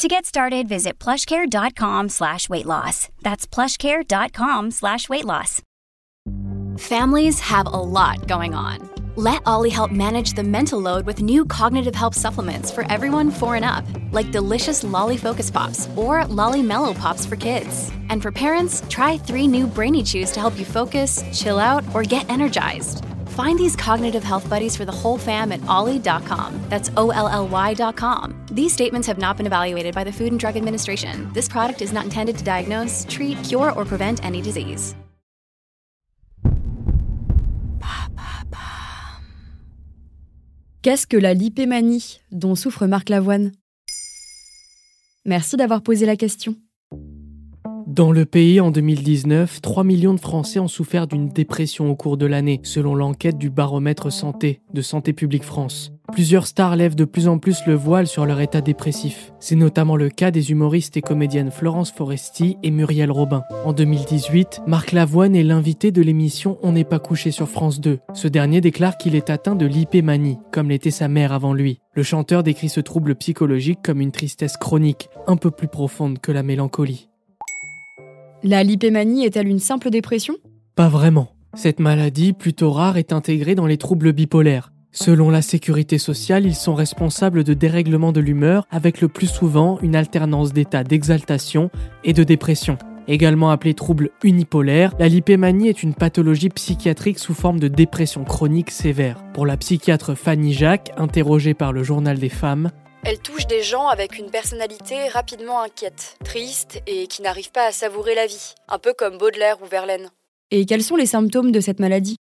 To get started, visit plushcare.com slash weight loss. That's plushcare.com slash weight loss. Families have a lot going on. Let Ollie help manage the mental load with new cognitive help supplements for everyone four and up, like delicious Lolly Focus Pops or Lolly Mellow Pops for kids. And for parents, try three new Brainy Chews to help you focus, chill out, or get energized. Find these cognitive health buddies for the whole fam at ollie.com. That's O L L Y.com. These statements have not been evaluated by the Food and Drug Administration. This product is not intended to diagnose, treat, cure, or prevent any disease. Qu'est-ce que la lipémanie dont souffre Marc Lavoine Merci d'avoir posé la question. Dans le pays, en 2019, 3 millions de Français ont souffert d'une dépression au cours de l'année, selon l'enquête du baromètre santé de Santé publique France. Plusieurs stars lèvent de plus en plus le voile sur leur état dépressif. C'est notamment le cas des humoristes et comédiennes Florence Foresti et Muriel Robin. En 2018, Marc Lavoine est l'invité de l'émission On n'est pas couché sur France 2. Ce dernier déclare qu'il est atteint de l'hypémanie, comme l'était sa mère avant lui. Le chanteur décrit ce trouble psychologique comme une tristesse chronique, un peu plus profonde que la mélancolie. La lipémanie est-elle une simple dépression? Pas vraiment. Cette maladie, plutôt rare, est intégrée dans les troubles bipolaires. Selon la sécurité sociale, ils sont responsables de dérèglements de l'humeur avec le plus souvent une alternance d'états d'exaltation et de dépression. Également appelée trouble unipolaire, la lipémanie est une pathologie psychiatrique sous forme de dépression chronique sévère. Pour la psychiatre Fanny Jacques, interrogée par le journal des femmes, elle touche des gens avec une personnalité rapidement inquiète, triste et qui n'arrivent pas à savourer la vie, un peu comme Baudelaire ou Verlaine. Et quels sont les symptômes de cette maladie?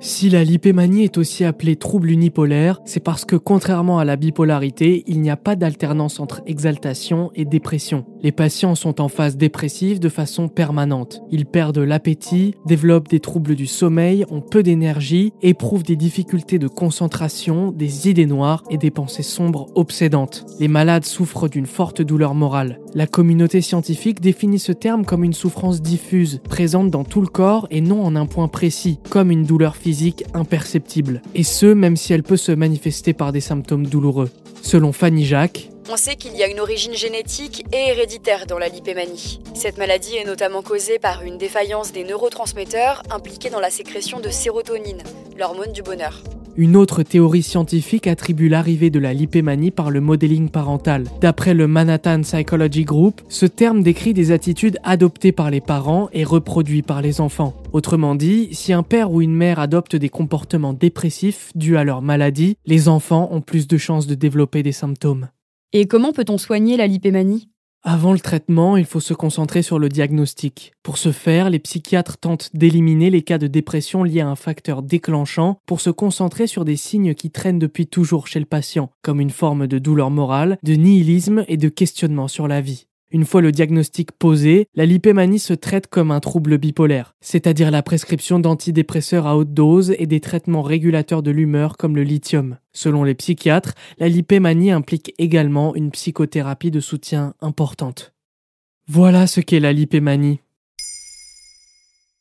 Si la lipémanie est aussi appelée trouble unipolaire, c'est parce que contrairement à la bipolarité, il n'y a pas d'alternance entre exaltation et dépression. Les patients sont en phase dépressive de façon permanente. Ils perdent l'appétit, développent des troubles du sommeil, ont peu d'énergie, éprouvent des difficultés de concentration, des idées noires et des pensées sombres obsédantes. Les malades souffrent d'une forte douleur morale. La communauté scientifique définit ce terme comme une souffrance diffuse, présente dans tout le corps et non en un point précis, comme une douleur physique imperceptible, et ce même si elle peut se manifester par des symptômes douloureux. Selon Fanny Jacques, on sait qu'il y a une origine génétique et héréditaire dans la lipémanie. Cette maladie est notamment causée par une défaillance des neurotransmetteurs impliqués dans la sécrétion de sérotonine, l'hormone du bonheur. Une autre théorie scientifique attribue l'arrivée de la lipémanie par le modeling parental. D'après le Manhattan Psychology Group, ce terme décrit des attitudes adoptées par les parents et reproduites par les enfants. Autrement dit, si un père ou une mère adopte des comportements dépressifs dus à leur maladie, les enfants ont plus de chances de développer des symptômes. Et comment peut-on soigner la lipémanie? Avant le traitement, il faut se concentrer sur le diagnostic. Pour ce faire, les psychiatres tentent d'éliminer les cas de dépression liés à un facteur déclenchant pour se concentrer sur des signes qui traînent depuis toujours chez le patient, comme une forme de douleur morale, de nihilisme et de questionnement sur la vie. Une fois le diagnostic posé, la lipémanie se traite comme un trouble bipolaire, c'est-à-dire la prescription d'antidépresseurs à haute dose et des traitements régulateurs de l'humeur comme le lithium. Selon les psychiatres, la lipémanie implique également une psychothérapie de soutien importante. Voilà ce qu'est la lipémanie.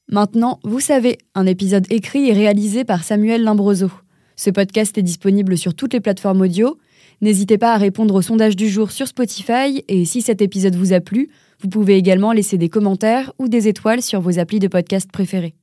Maintenant, vous savez, un épisode écrit et réalisé par Samuel Limbroso. Ce podcast est disponible sur toutes les plateformes audio N'hésitez pas à répondre au sondage du jour sur Spotify et si cet épisode vous a plu, vous pouvez également laisser des commentaires ou des étoiles sur vos applis de podcast préférés.